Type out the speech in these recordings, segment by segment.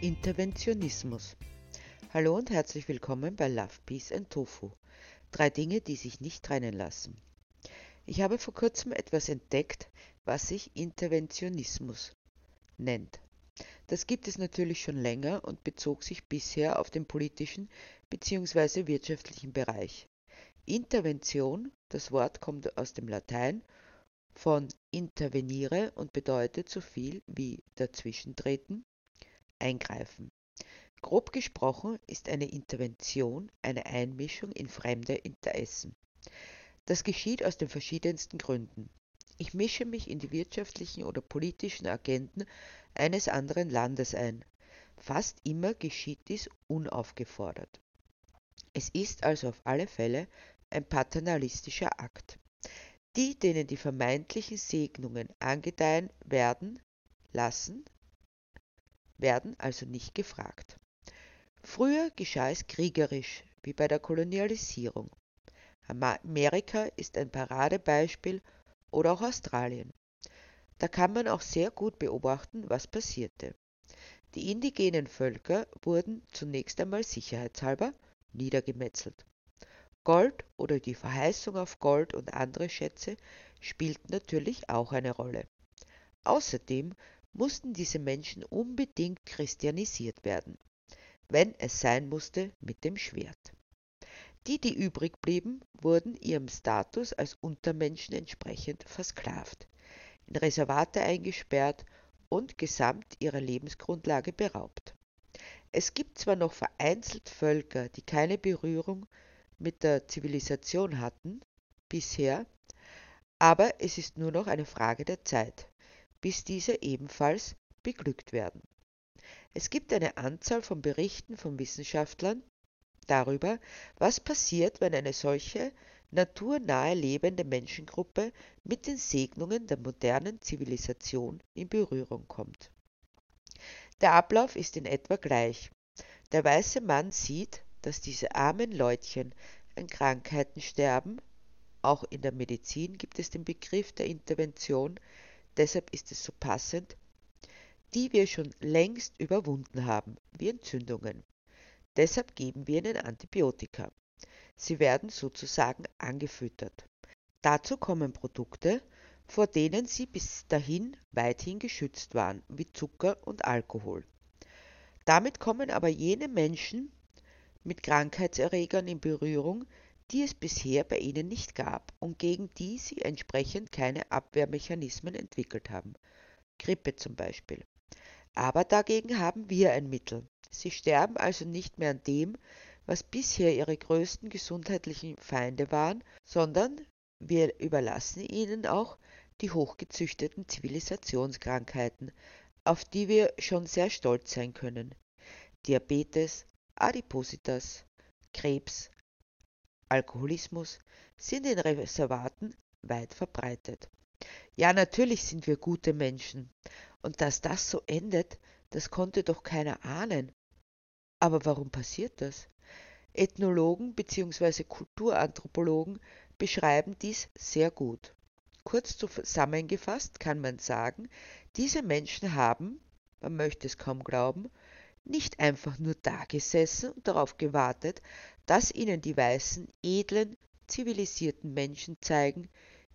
Interventionismus. Hallo und herzlich willkommen bei Love, Peace and Tofu. Drei Dinge, die sich nicht trennen lassen. Ich habe vor kurzem etwas entdeckt, was sich Interventionismus nennt. Das gibt es natürlich schon länger und bezog sich bisher auf den politischen bzw. wirtschaftlichen Bereich. Intervention, das Wort kommt aus dem Latein von intervenire und bedeutet so viel wie dazwischentreten, eingreifen. Grob gesprochen ist eine Intervention eine Einmischung in fremde Interessen. Das geschieht aus den verschiedensten Gründen. Ich mische mich in die wirtschaftlichen oder politischen Agenten eines anderen Landes ein. Fast immer geschieht dies unaufgefordert. Es ist also auf alle Fälle ein paternalistischer Akt. Die, denen die vermeintlichen Segnungen angedeihen werden, lassen, werden also nicht gefragt. Früher geschah es kriegerisch, wie bei der Kolonialisierung. Amerika ist ein Paradebeispiel oder auch Australien. Da kann man auch sehr gut beobachten, was passierte. Die indigenen Völker wurden zunächst einmal sicherheitshalber niedergemetzelt. Gold oder die Verheißung auf Gold und andere Schätze spielten natürlich auch eine Rolle. Außerdem mussten diese Menschen unbedingt christianisiert werden, wenn es sein musste mit dem Schwert. Die, die übrig blieben, wurden ihrem Status als Untermenschen entsprechend versklavt, in Reservate eingesperrt und gesamt ihrer Lebensgrundlage beraubt. Es gibt zwar noch vereinzelt Völker, die keine Berührung mit der Zivilisation hatten, bisher, aber es ist nur noch eine Frage der Zeit, bis diese ebenfalls beglückt werden. Es gibt eine Anzahl von Berichten von Wissenschaftlern darüber, was passiert, wenn eine solche naturnahe lebende Menschengruppe mit den Segnungen der modernen Zivilisation in Berührung kommt. Der Ablauf ist in etwa gleich. Der weiße Mann sieht, dass diese armen Leutchen an Krankheiten sterben. Auch in der Medizin gibt es den Begriff der Intervention, deshalb ist es so passend, die wir schon längst überwunden haben, wie Entzündungen. Deshalb geben wir ihnen Antibiotika. Sie werden sozusagen angefüttert. Dazu kommen Produkte, vor denen sie bis dahin weithin geschützt waren, wie Zucker und Alkohol. Damit kommen aber jene Menschen mit Krankheitserregern in Berührung, die es bisher bei ihnen nicht gab und gegen die sie entsprechend keine Abwehrmechanismen entwickelt haben. Grippe zum Beispiel. Aber dagegen haben wir ein Mittel. Sie sterben also nicht mehr an dem, was bisher ihre größten gesundheitlichen Feinde waren, sondern wir überlassen ihnen auch die hochgezüchteten Zivilisationskrankheiten, auf die wir schon sehr stolz sein können. Diabetes, Adipositas, Krebs, Alkoholismus sind in Reservaten weit verbreitet. Ja, natürlich sind wir gute Menschen. Und dass das so endet, das konnte doch keiner ahnen. Aber warum passiert das? Ethnologen bzw. Kulturanthropologen beschreiben dies sehr gut. Kurz zusammengefasst kann man sagen, diese Menschen haben, man möchte es kaum glauben, nicht einfach nur dagesessen und darauf gewartet, dass ihnen die weißen, edlen, zivilisierten Menschen zeigen,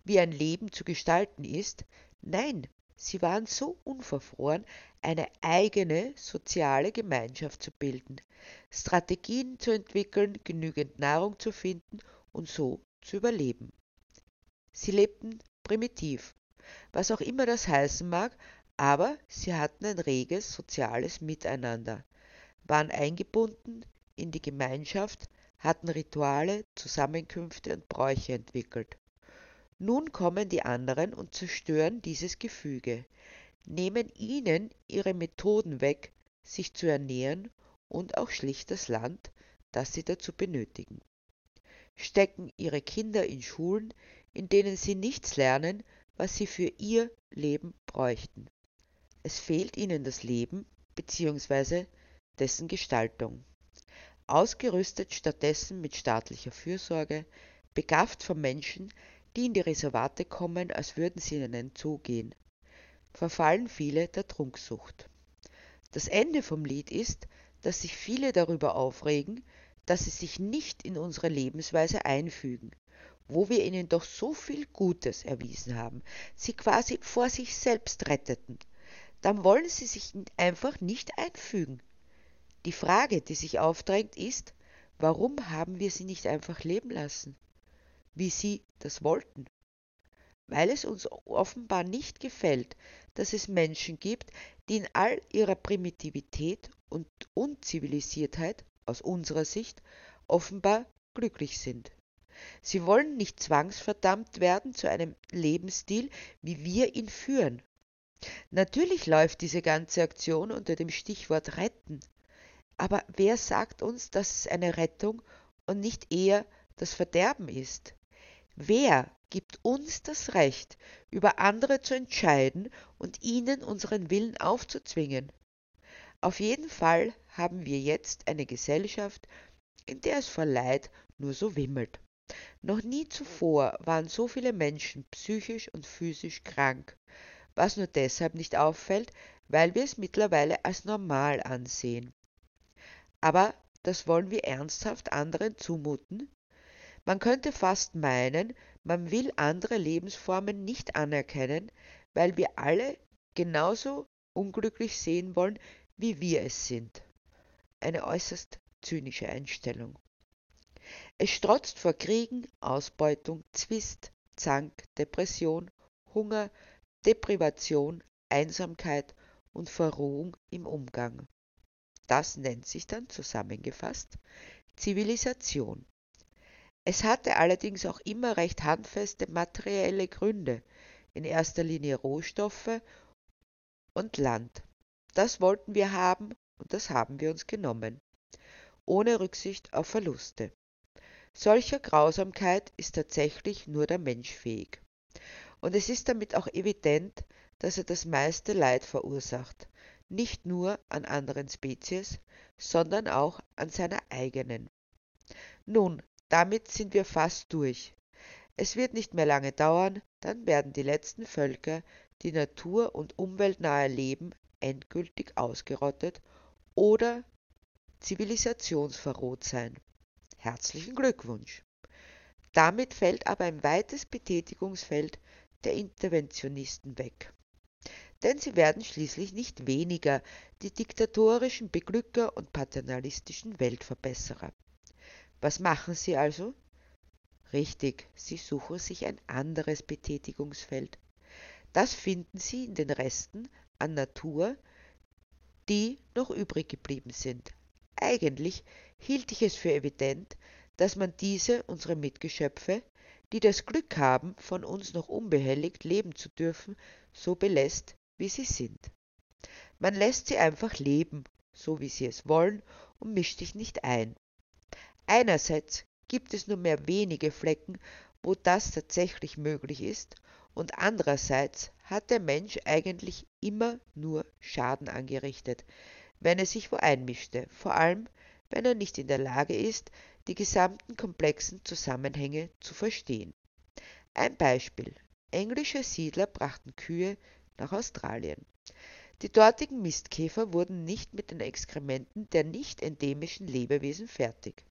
wie ein Leben zu gestalten ist, nein, sie waren so unverfroren, eine eigene soziale Gemeinschaft zu bilden, Strategien zu entwickeln, genügend Nahrung zu finden und so zu überleben. Sie lebten primitiv, was auch immer das heißen mag, aber sie hatten ein reges soziales Miteinander, waren eingebunden in die Gemeinschaft, hatten Rituale, Zusammenkünfte und Bräuche entwickelt. Nun kommen die anderen und zerstören dieses Gefüge, nehmen ihnen ihre Methoden weg, sich zu ernähren und auch schlicht das Land, das sie dazu benötigen. Stecken ihre Kinder in Schulen, in denen sie nichts lernen, was sie für ihr Leben bräuchten. Es fehlt ihnen das Leben bzw. dessen Gestaltung. Ausgerüstet stattdessen mit staatlicher Fürsorge, begafft von Menschen, die in die Reservate kommen, als würden sie in einen Zoo gehen, verfallen viele der Trunksucht. Das Ende vom Lied ist, dass sich viele darüber aufregen, dass sie sich nicht in unsere Lebensweise einfügen, wo wir ihnen doch so viel Gutes erwiesen haben, sie quasi vor sich selbst retteten. Dann wollen sie sich einfach nicht einfügen. Die Frage, die sich aufdrängt, ist, warum haben wir sie nicht einfach leben lassen, wie sie das wollten? Weil es uns offenbar nicht gefällt, dass es Menschen gibt, die in all ihrer Primitivität und Unzivilisiertheit aus unserer Sicht offenbar glücklich sind. Sie wollen nicht zwangsverdammt werden zu einem Lebensstil, wie wir ihn führen. Natürlich läuft diese ganze Aktion unter dem Stichwort retten. Aber wer sagt uns, dass es eine Rettung und nicht eher das Verderben ist? Wer gibt uns das Recht, über andere zu entscheiden und ihnen unseren Willen aufzuzwingen? Auf jeden Fall haben wir jetzt eine Gesellschaft, in der es vor Leid nur so wimmelt. Noch nie zuvor waren so viele Menschen psychisch und physisch krank, was nur deshalb nicht auffällt, weil wir es mittlerweile als normal ansehen. Aber das wollen wir ernsthaft anderen zumuten? Man könnte fast meinen, man will andere Lebensformen nicht anerkennen, weil wir alle genauso unglücklich sehen wollen, wie wir es sind. Eine äußerst zynische Einstellung. Es strotzt vor Kriegen, Ausbeutung, Zwist, Zank, Depression, Hunger, Deprivation, Einsamkeit und Verrohung im Umgang. Das nennt sich dann zusammengefasst Zivilisation. Es hatte allerdings auch immer recht handfeste materielle Gründe, in erster Linie Rohstoffe und Land. Das wollten wir haben und das haben wir uns genommen, ohne Rücksicht auf Verluste. Solcher Grausamkeit ist tatsächlich nur der Mensch fähig. Und es ist damit auch evident, dass er das meiste Leid verursacht, nicht nur an anderen Spezies, sondern auch an seiner eigenen. Nun, damit sind wir fast durch. Es wird nicht mehr lange dauern, dann werden die letzten Völker, die natur- und umweltnahe leben, endgültig ausgerottet oder zivilisationsverroht sein. Herzlichen Glückwunsch. Damit fällt aber ein weites Betätigungsfeld der Interventionisten weg. Denn sie werden schließlich nicht weniger die diktatorischen Beglücker und paternalistischen Weltverbesserer. Was machen sie also? Richtig, sie suchen sich ein anderes Betätigungsfeld. Das finden sie in den Resten an Natur, die noch übrig geblieben sind. Eigentlich hielt ich es für evident, dass man diese, unsere Mitgeschöpfe, die das Glück haben, von uns noch unbehelligt leben zu dürfen, so belässt, wie sie sind. Man lässt sie einfach leben, so wie sie es wollen, und mischt sich nicht ein. Einerseits gibt es nur mehr wenige Flecken, wo das tatsächlich möglich ist, und andererseits hat der Mensch eigentlich immer nur Schaden angerichtet, wenn er sich wo einmischte, vor allem wenn er nicht in der Lage ist, die gesamten komplexen Zusammenhänge zu verstehen. Ein Beispiel. Englische Siedler brachten Kühe nach Australien. Die dortigen Mistkäfer wurden nicht mit den Exkrementen der nicht endemischen Lebewesen fertig.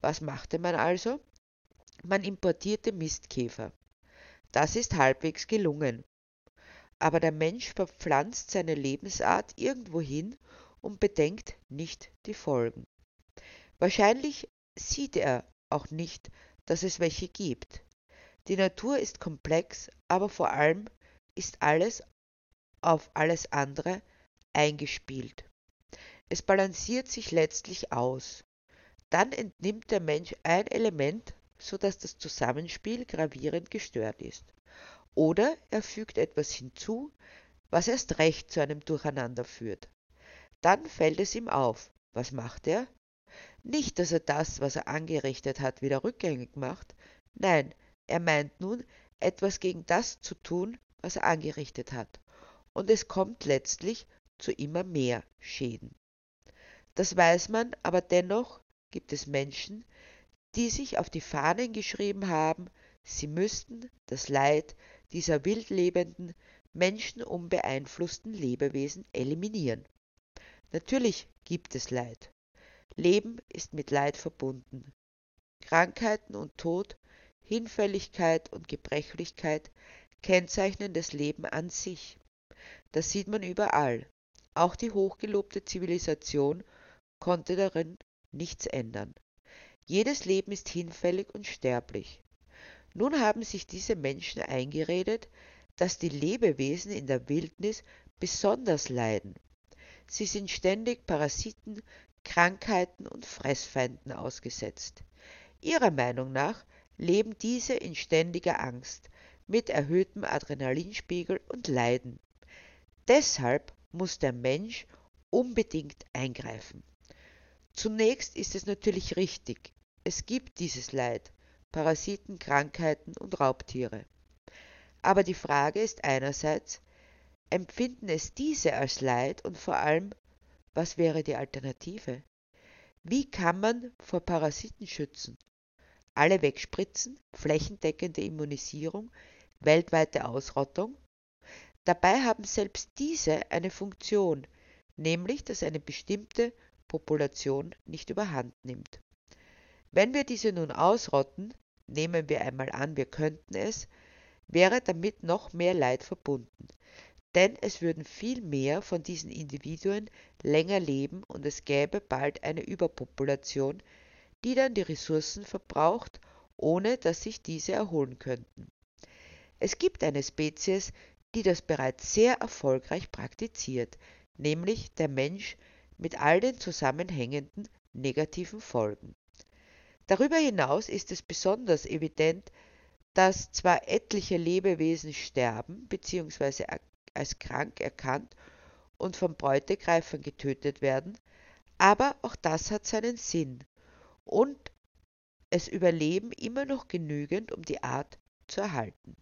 Was machte man also? Man importierte Mistkäfer. Das ist halbwegs gelungen. Aber der Mensch verpflanzt seine Lebensart irgendwohin und bedenkt nicht die Folgen. Wahrscheinlich sieht er auch nicht, dass es welche gibt. Die Natur ist komplex, aber vor allem ist alles auf alles andere eingespielt. Es balanciert sich letztlich aus. Dann entnimmt der Mensch ein Element, so dass das Zusammenspiel gravierend gestört ist. Oder er fügt etwas hinzu, was erst recht zu einem Durcheinander führt. Dann fällt es ihm auf. Was macht er? Nicht, dass er das, was er angerichtet hat, wieder rückgängig macht, nein, er meint nun, etwas gegen das zu tun, was er angerichtet hat, und es kommt letztlich zu immer mehr Schäden. Das weiß man, aber dennoch gibt es Menschen, die sich auf die Fahnen geschrieben haben, sie müssten das Leid dieser wildlebenden, menschenunbeeinflussten Lebewesen eliminieren. Natürlich gibt es Leid. Leben ist mit Leid verbunden. Krankheiten und Tod, Hinfälligkeit und Gebrechlichkeit kennzeichnen das Leben an sich. Das sieht man überall. Auch die hochgelobte Zivilisation konnte darin nichts ändern. Jedes Leben ist hinfällig und sterblich. Nun haben sich diese Menschen eingeredet, dass die Lebewesen in der Wildnis besonders leiden. Sie sind ständig Parasiten, Krankheiten und Fressfeinden ausgesetzt. Ihrer Meinung nach leben diese in ständiger Angst, mit erhöhtem Adrenalinspiegel und Leiden. Deshalb muss der Mensch unbedingt eingreifen. Zunächst ist es natürlich richtig, es gibt dieses Leid, Parasiten, Krankheiten und Raubtiere. Aber die Frage ist einerseits, empfinden es diese als Leid und vor allem, was wäre die Alternative? Wie kann man vor Parasiten schützen? Alle wegspritzen, flächendeckende Immunisierung, weltweite Ausrottung? Dabei haben selbst diese eine Funktion, nämlich dass eine bestimmte Population nicht überhand nimmt. Wenn wir diese nun ausrotten, nehmen wir einmal an, wir könnten es, wäre damit noch mehr Leid verbunden, denn es würden viel mehr von diesen Individuen länger leben und es gäbe bald eine Überpopulation, die dann die Ressourcen verbraucht, ohne dass sich diese erholen könnten. Es gibt eine Spezies, die das bereits sehr erfolgreich praktiziert, nämlich der Mensch mit all den zusammenhängenden negativen Folgen. Darüber hinaus ist es besonders evident, dass zwar etliche Lebewesen sterben bzw. als krank erkannt und von Beutegreifern getötet werden, aber auch das hat seinen Sinn und es überleben immer noch genügend, um die Art zu erhalten.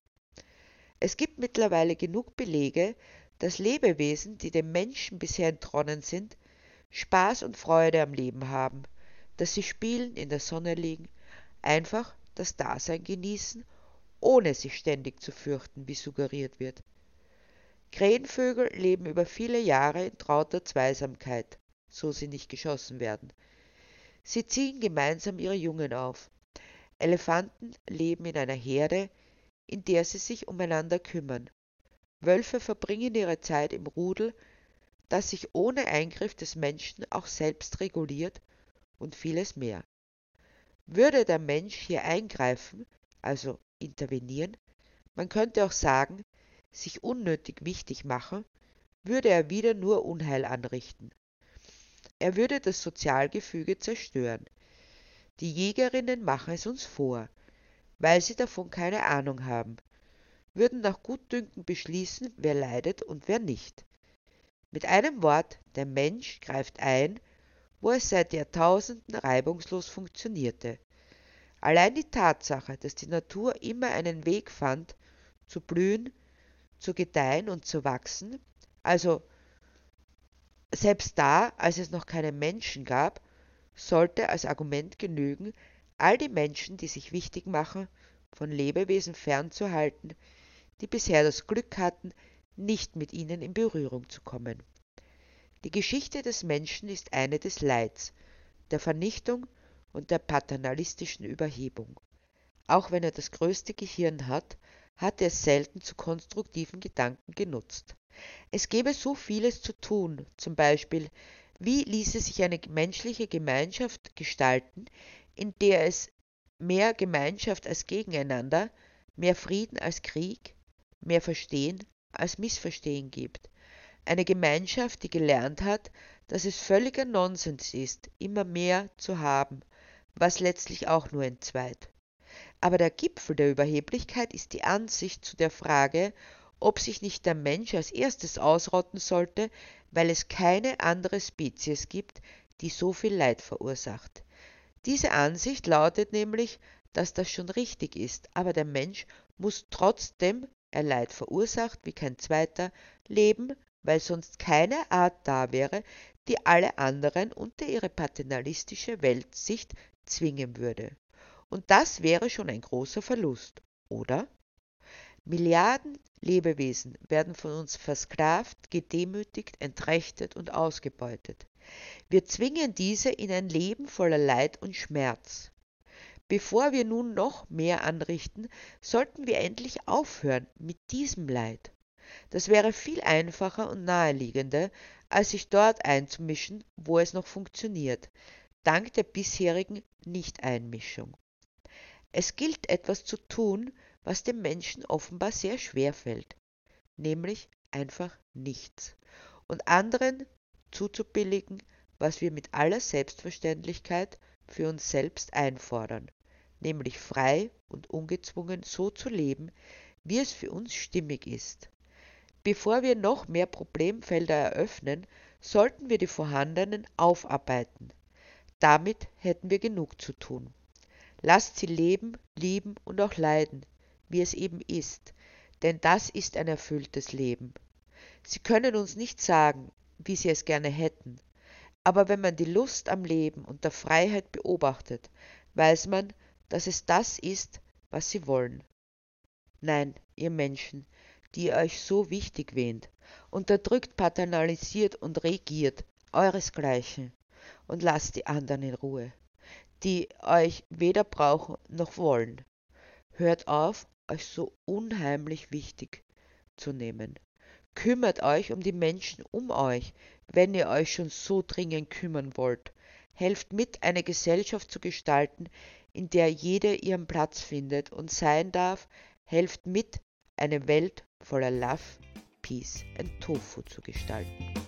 Es gibt mittlerweile genug Belege, dass Lebewesen, die dem Menschen bisher entronnen sind, Spaß und Freude am Leben haben, dass sie spielen, in der Sonne liegen, einfach das Dasein genießen ohne sich ständig zu fürchten, wie suggeriert wird. Krähenvögel leben über viele Jahre in trauter Zweisamkeit, so sie nicht geschossen werden. Sie ziehen gemeinsam ihre Jungen auf. Elefanten leben in einer Herde, in der sie sich umeinander kümmern. Wölfe verbringen ihre Zeit im Rudel, das sich ohne Eingriff des Menschen auch selbst reguliert und vieles mehr. Würde der Mensch hier eingreifen, also intervenieren, man könnte auch sagen, sich unnötig wichtig machen, würde er wieder nur Unheil anrichten. Er würde das Sozialgefüge zerstören. Die Jägerinnen machen es uns vor, weil sie davon keine Ahnung haben, würden nach Gutdünken beschließen, wer leidet und wer nicht. Mit einem Wort, der Mensch greift ein, wo es seit Jahrtausenden reibungslos funktionierte. Allein die Tatsache, dass die Natur immer einen Weg fand, zu blühen, zu gedeihen und zu wachsen, also selbst da, als es noch keine Menschen gab, sollte als Argument genügen, all die Menschen, die sich wichtig machen, von Lebewesen fernzuhalten, die bisher das Glück hatten, nicht mit ihnen in Berührung zu kommen. Die Geschichte des Menschen ist eine des Leids, der Vernichtung und der paternalistischen Überhebung. Auch wenn er das größte Gehirn hat, hat er es selten zu konstruktiven Gedanken genutzt. Es gäbe so vieles zu tun, zum Beispiel, wie ließe sich eine menschliche Gemeinschaft gestalten, in der es mehr Gemeinschaft als Gegeneinander, mehr Frieden als Krieg, mehr Verstehen als Missverstehen gibt. Eine Gemeinschaft, die gelernt hat, dass es völliger Nonsens ist, immer mehr zu haben, was letztlich auch nur entzweit. Aber der Gipfel der Überheblichkeit ist die Ansicht zu der Frage, ob sich nicht der Mensch als erstes ausrotten sollte, weil es keine andere Spezies gibt, die so viel Leid verursacht. Diese Ansicht lautet nämlich, dass das schon richtig ist, aber der Mensch muss trotzdem, er Leid verursacht wie kein zweiter, leben, weil sonst keine Art da wäre, die alle anderen unter ihre paternalistische Weltsicht zwingen würde. Und das wäre schon ein großer Verlust, oder? Milliarden Lebewesen werden von uns versklavt, gedemütigt, entrechtet und ausgebeutet. Wir zwingen diese in ein Leben voller Leid und Schmerz. Bevor wir nun noch mehr anrichten, sollten wir endlich aufhören mit diesem Leid. Das wäre viel einfacher und naheliegender, als sich dort einzumischen, wo es noch funktioniert, dank der bisherigen Nichteinmischung. Es gilt etwas zu tun, was dem Menschen offenbar sehr schwer fällt, nämlich einfach nichts, und anderen zuzubilligen, was wir mit aller Selbstverständlichkeit für uns selbst einfordern, nämlich frei und ungezwungen so zu leben, wie es für uns stimmig ist. Bevor wir noch mehr Problemfelder eröffnen, sollten wir die vorhandenen aufarbeiten. Damit hätten wir genug zu tun. Lasst sie leben, lieben und auch leiden, wie es eben ist, denn das ist ein erfülltes Leben. Sie können uns nicht sagen, wie sie es gerne hätten, aber wenn man die Lust am Leben und der Freiheit beobachtet, weiß man, dass es das ist, was sie wollen. Nein, ihr Menschen, die ihr euch so wichtig wähnt, unterdrückt, paternalisiert und regiert euresgleichen und lasst die anderen in Ruhe, die euch weder brauchen noch wollen. Hört auf, euch so unheimlich wichtig zu nehmen. Kümmert euch um die Menschen um euch, wenn ihr euch schon so dringend kümmern wollt. Helft mit, eine Gesellschaft zu gestalten, in der jeder ihren Platz findet und sein darf. Helft mit, eine Welt voller Love, Peace und Tofu zu gestalten.